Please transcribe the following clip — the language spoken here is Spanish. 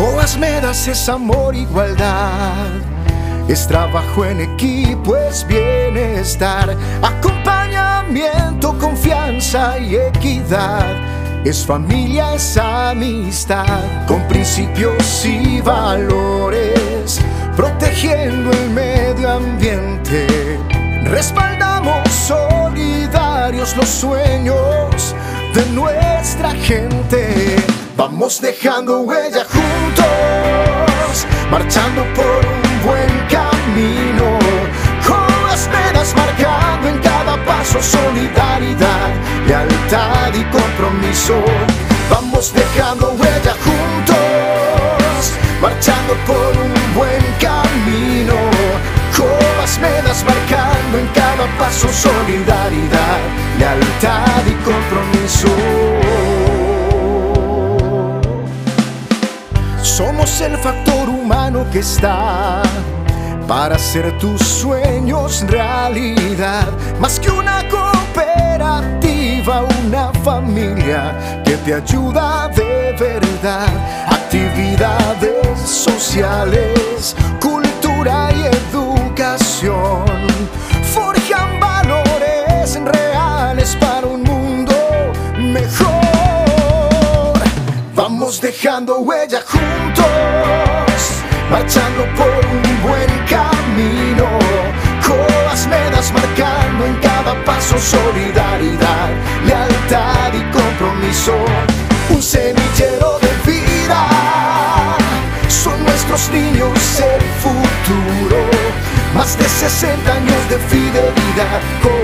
Coas Medas es amor, igualdad. Es trabajo en equipo, es bienestar, acompañamiento, confianza y equidad. Es familia, es amistad, con principios y valores, protegiendo el medio ambiente. Respaldamos solidarios los sueños de nuestra gente. Vamos dejando huella juntos, marchando por un buen camino, con las marcando en cada paso solidaridad, lealtad y compromiso. Vamos dejando huella juntos, marchando por un buen camino, con las marcando en cada paso solidaridad, lealtad y compromiso. El factor humano que está para hacer tus sueños realidad. Más que una cooperativa, una familia que te ayuda de verdad. Actividades sociales, cultura y educación. Dejando huella juntos, marchando por un buen camino, coas medas marcando en cada paso solidaridad, lealtad y compromiso, un semillero de vida, son nuestros niños el futuro, más de 60 años de fidelidad, coas